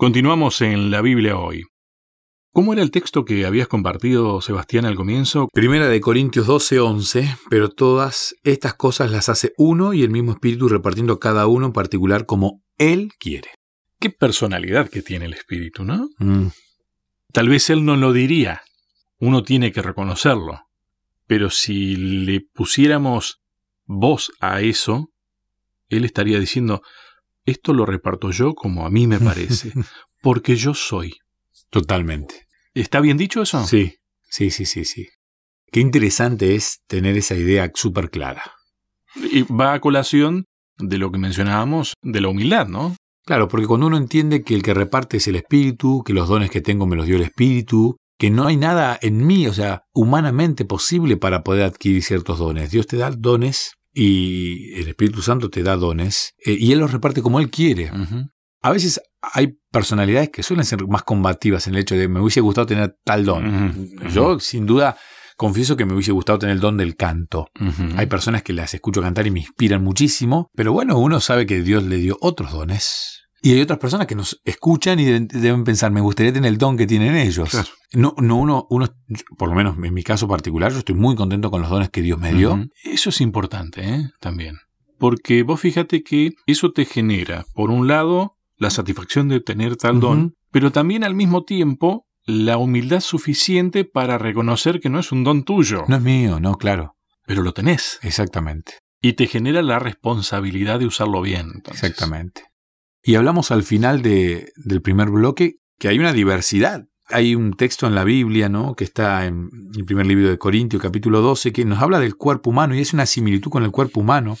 Continuamos en la Biblia hoy. ¿Cómo era el texto que habías compartido, Sebastián, al comienzo? Primera de Corintios 12, 11, pero todas estas cosas las hace uno y el mismo Espíritu repartiendo cada uno en particular como Él quiere. Qué personalidad que tiene el Espíritu, ¿no? Mm, Tal vez Él no lo diría. Uno tiene que reconocerlo. Pero si le pusiéramos voz a eso, Él estaría diciendo, esto lo reparto yo como a mí me parece, porque yo soy. Totalmente. ¿Está bien dicho eso? Sí, sí, sí, sí, sí. Qué interesante es tener esa idea súper clara. Y va a colación de lo que mencionábamos de la humildad, ¿no? Claro, porque cuando uno entiende que el que reparte es el Espíritu, que los dones que tengo me los dio el Espíritu, que no hay nada en mí, o sea, humanamente posible para poder adquirir ciertos dones. Dios te da dones y el Espíritu Santo te da dones eh, y Él los reparte como Él quiere. A veces hay personalidades que suelen ser más combativas en el hecho de me hubiese gustado tener tal don. Yo, sin duda, confieso que me hubiese gustado tener el don del canto. Hay personas que las escucho cantar y me inspiran muchísimo, pero bueno, uno sabe que Dios le dio otros dones. Y hay otras personas que nos escuchan y deben, pensar, me gustaría tener el don que tienen ellos. Claro. No, no uno, uno, por lo menos en mi caso particular, yo estoy muy contento con los dones que Dios me dio. Eso es importante, ¿eh? También. Porque vos fíjate que eso te genera, por un lado, la satisfacción de tener tal don, pero también al mismo tiempo la humildad suficiente para reconocer que no es un don tuyo, No es mío, no, claro, pero lo tenés. exactamente, Y te genera la responsabilidad de usarlo bien. entonces. exactamente. Y hablamos al final de- del primer bloque que hay una diversidad. Hay un texto en la Biblia, ¿no? Que está en el primer libro de Corintios, capítulo 12, que nos habla del cuerpo humano y es una similitud con el cuerpo humano.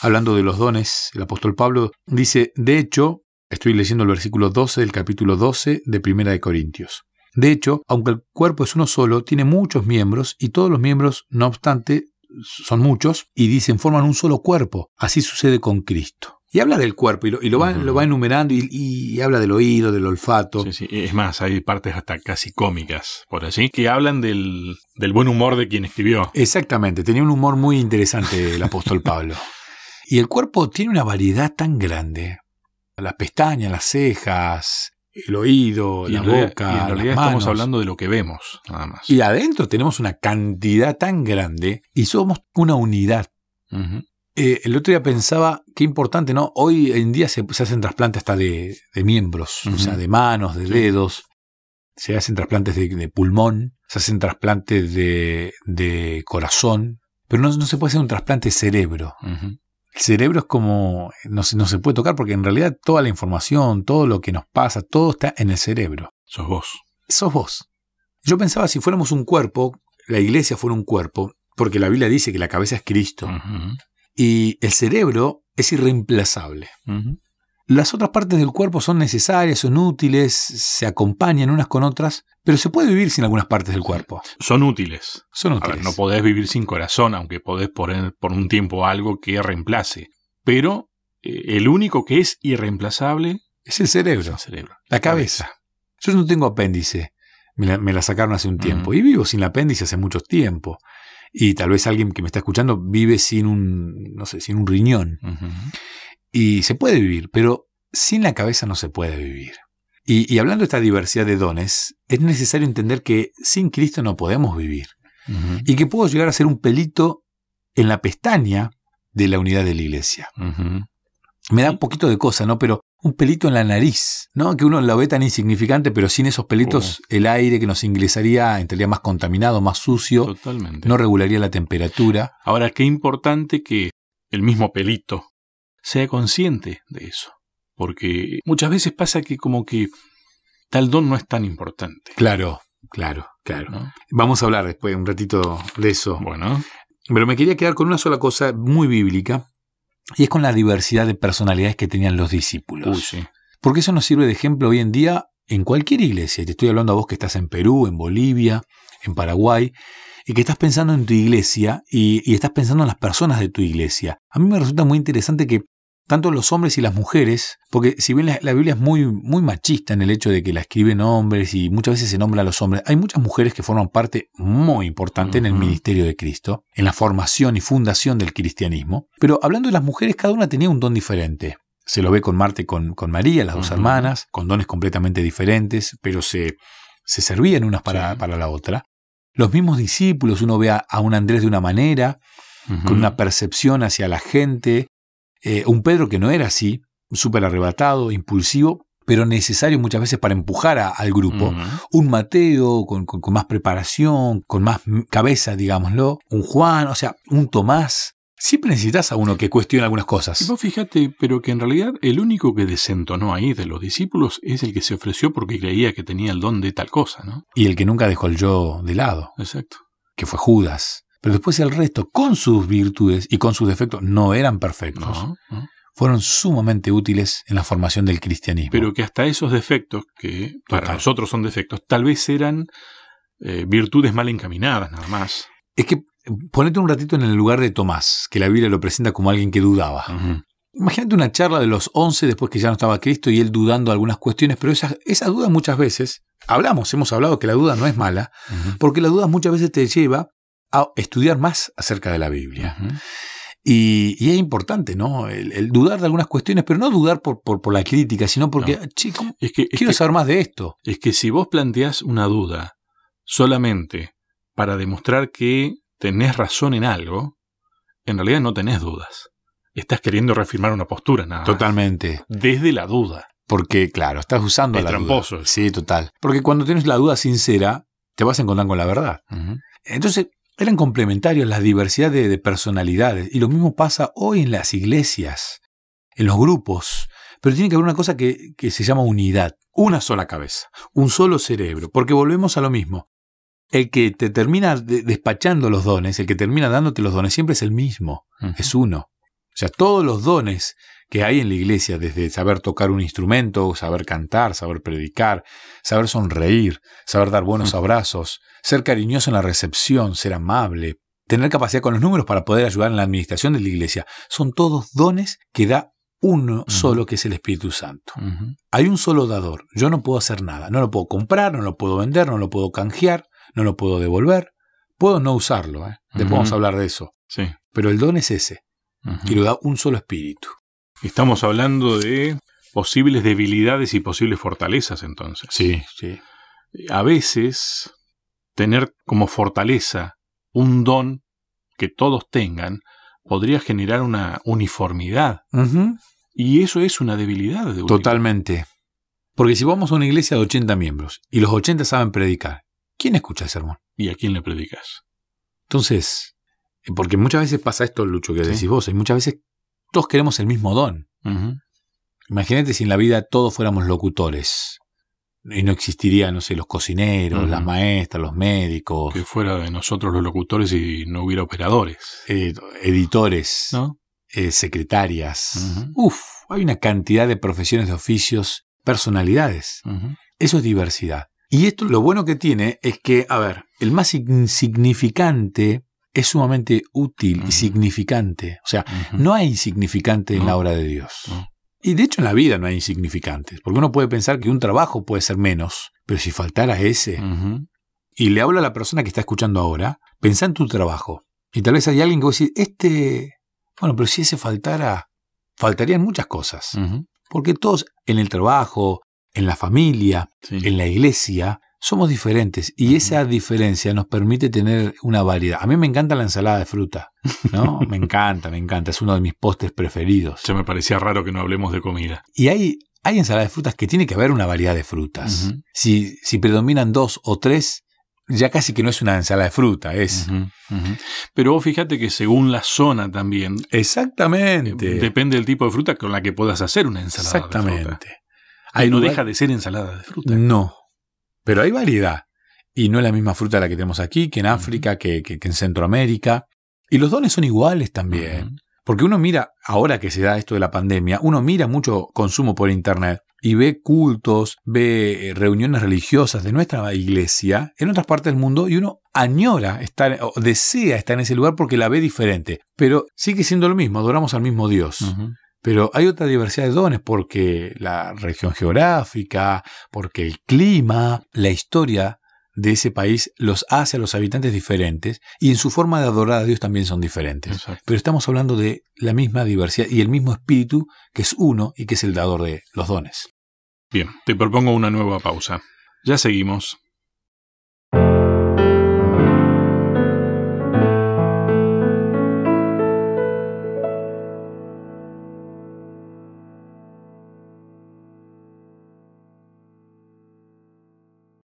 Hablando de los dones, el apóstol Pablo dice, de hecho, estoy leyendo el versículo 12 del capítulo 12 de Primera de Corintios. De hecho, aunque el cuerpo es uno solo, tiene muchos miembros y todos los miembros, no obstante, son muchos y dicen forman un solo cuerpo. Así sucede con Cristo. Y habla del cuerpo y lo, y lo va, Ujú. lo va enumerando y, y habla del oído, del olfato. Sí, sí. Es más, hay partes hasta casi cómicas, por así, que hablan del, del buen humor de quien escribió. Exactamente, tenía un humor muy interesante el apóstol Pablo. Y el cuerpo tiene una variedad tan grande. Las pestañas, las cejas, el oído, Y la realidad- boca, y en las realidad manos. estamos hablando de lo que vemos, nada más. Y adentro tenemos una cantidad tan grande y somos una unidad. Eh, el otro día pensaba, qué importante, ¿no? Hoy en día se, se hacen trasplantes hasta de, de miembros, o sea, de manos, de dedos. Se hacen trasplantes de, de pulmón, se hacen trasplantes de, de corazón, pero no, no se puede hacer un trasplante de cerebro. El cerebro es como, no se, no se puede tocar porque en realidad toda la información, todo lo que nos pasa, todo está en el cerebro. Sos vos. Sos vos. Yo pensaba si fuéramos un cuerpo, la iglesia fuera un cuerpo, porque la Biblia dice que la cabeza es Cristo. Y el cerebro es irreemplazable. Las otras partes del cuerpo son necesarias, son útiles, se acompañan unas con otras, pero se puede vivir sin algunas partes del cuerpo. Son útiles. Son A útiles. ver, no podés vivir sin corazón, aunque podés poner por un tiempo algo que reemplace. Pero eh, el único que es irreemplazable es el es cerebro, el cerebro. la cabeza. Yo no tengo apéndice, me la, me la sacaron hace un tiempo y vivo sin el apéndice hace mucho tiempo. Y tal vez alguien que me está escuchando vive sin un, no sé, sin un riñón. Y se puede vivir, pero sin la cabeza no se puede vivir. Y, y hablando de esta diversidad de dones, es necesario entender que sin Cristo no podemos vivir. Y que puedo llegar a ser un pelito en la pestaña de la unidad de la iglesia. Me da un poquito de cosa, ¿no? Pero un pelito en la nariz, ¿no? Que uno lo ve tan insignificante, pero sin esos pelitos el aire que nos ingresaría entraría más contaminado, más sucio, Totalmente. no regularía la temperatura. Ahora, qué importante que el mismo pelito sea consciente de eso. Porque muchas veces pasa que como que tal don no es tan importante. Claro, claro, claro. ¿no? Vamos a hablar después un ratito de eso. Bueno, Pero me quería quedar con una sola cosa muy bíblica, y es con la diversidad de personalidades que tenían los discípulos. uy, sí. Porque eso nos sirve de ejemplo hoy en día en cualquier iglesia. Te estoy hablando a vos que estás en Perú, en Bolivia, en Paraguay, y que estás pensando en tu iglesia y, y estás pensando en las personas de tu iglesia. A mí me resulta muy interesante que tanto los hombres y las mujeres, porque si bien la, la Biblia es muy, muy machista en el hecho de que la escriben hombres y muchas veces se nombra a los hombres, hay muchas mujeres que forman parte muy importante en el ministerio de Cristo, en la formación y fundación del cristianismo. Pero hablando de las mujeres, cada una tenía un don diferente. Se lo ve con Marta y con, con María, las dos hermanas, con dones completamente diferentes, pero se, se servían unas para, Sí. para la otra. Los mismos discípulos, uno ve a, a un Andrés de una manera, con una percepción hacia la gente, eh, un Pedro que no era así, súper arrebatado, impulsivo, pero necesario muchas veces para empujar a- al grupo. Un Mateo con, con- con más preparación, con más cabeza, digámoslo. Un Juan, o sea, un Tomás. Siempre necesitas a uno que cuestione algunas Y cosas. vos fíjate, pero que en realidad el único que desentonó ahí de los discípulos es el que se ofreció porque creía que tenía el don de tal cosa, ¿no? Y el que nunca dejó el yo de lado, Exacto. que fue Judas. Pero después el resto, con sus virtudes y con sus defectos, no eran perfectos. No, no. Fueron sumamente útiles en la formación del cristianismo. Pero que hasta esos defectos, que para Total. nosotros son defectos, tal vez eran eh, virtudes mal encaminadas, nada más. Es que ponete un ratito en el lugar de Tomás, que la Biblia lo presenta como alguien que dudaba. Imagínate una charla de los once después que ya no estaba Cristo y él dudando algunas cuestiones, pero esa, esa duda muchas veces, hablamos, hemos hablado que la duda no es mala, porque la duda muchas veces te lleva a estudiar más acerca de la Biblia. Y, y es importante, ¿no? El, el dudar de algunas cuestiones, pero no dudar por, por, por la crítica, sino porque, No. "Che, ¿cómo- Es que, es quiero que- saber más de esto. es que si vos planteás una duda solamente para demostrar que tenés razón en algo, en realidad no tenés dudas. Estás queriendo reafirmar una postura, nada más. Totalmente. Desde la duda. Porque, claro, estás usando Es la tramposo. duda. Sí, total. Porque cuando tienes la duda sincera, te vas a encontrar con la verdad. Entonces, eran complementarios la diversidad de, de personalidades. Y lo mismo pasa hoy en las iglesias, en los grupos. Pero tiene que haber una cosa que, que se llama unidad. Una sola cabeza, un solo cerebro. Porque volvemos a lo mismo. El que te termina de- despachando los dones, el que termina dándote los dones, siempre es el mismo. Es uno. O sea, todos los dones que hay en la iglesia, desde saber tocar un instrumento, saber cantar, saber predicar, saber sonreír, saber dar buenos abrazos, ser cariñoso en la recepción, ser amable, tener capacidad con los números para poder ayudar en la administración de la iglesia, son todos dones que da uno solo, que es el Espíritu Santo. Hay un solo dador. Yo no puedo hacer nada. No lo puedo comprar, no lo puedo vender, no lo puedo canjear, no lo puedo devolver. Puedo no usarlo. ¿eh? Después vamos a hablar de eso. Sí. Pero el don es ese. Y lo da un solo espíritu. Estamos hablando de posibles debilidades y posibles fortalezas entonces. Sí, sí. A veces, tener como fortaleza un don que todos tengan podría generar una uniformidad. Y eso es una debilidad. De. Totalmente. Porque si vamos a una iglesia de 80 miembros y los 80 saben predicar, ¿quién escucha el sermón? ¿Y a quién le predicas? Entonces, porque muchas veces pasa esto, Lucho, que Sí. decís vos, y muchas veces todos queremos el mismo don. Imagínate si en la vida todos fuéramos locutores. Y no existirían, no sé, los cocineros, las maestras, los médicos, Que fuera de nosotros los locutores y no hubiera operadores. eh, editores, ¿No? eh, secretarias. Uf, hay una cantidad de profesiones, de oficios, personalidades. Eso es diversidad. Y esto lo bueno que tiene es que, a ver, el más insignificante es sumamente útil y significante. O sea, no hay insignificante en la obra de Dios. No. Y de hecho en la vida no hay insignificantes, porque uno puede pensar que un trabajo puede ser menos, pero si faltara ese, y le hablo a la persona que está escuchando ahora, pensá en tu trabajo. Y tal vez hay alguien que va a decir, este, bueno, pero si ese faltara, faltarían muchas cosas. Porque todos en el trabajo, en la familia, Sí. en la iglesia, somos diferentes y esa diferencia nos permite tener una variedad. A mí me encanta la ensalada de fruta, ¿no? me encanta, me encanta, es uno de mis postres preferidos. Ya me parecía raro que no hablemos de comida. Y hay, hay ensalada de frutas que tiene que haber una variedad de frutas. Si, si predominan dos o tres, ya casi que no es una ensalada de fruta, es... Pero vos fíjate que según la zona también, eh, Exactamente. depende del tipo de fruta con la que puedas hacer una ensalada de fruta. Exactamente. Ahí no lugar- deja de ser ensalada de fruta. No. Pero hay variedad. Y no es la misma fruta la que tenemos aquí, que en África, que, que- que en Centroamérica. Y los dones son iguales también. Porque uno mira, ahora que se da esto de la pandemia, uno mira mucho consumo por Internet y ve cultos, ve eh, reuniones religiosas de nuestra iglesia en otras partes del mundo y uno añora estar, o desea estar en ese lugar porque la ve diferente. Pero sigue siendo lo mismo, adoramos al mismo Dios. Pero hay otra diversidad de dones porque la región geográfica, porque el clima, la historia de ese país los hace a los habitantes diferentes y en su forma de adorar a Dios también son diferentes. Exacto. Pero estamos hablando de la misma diversidad y el mismo espíritu que es uno y que es el dador de los dones. Bien, te propongo una nueva pausa. Ya seguimos.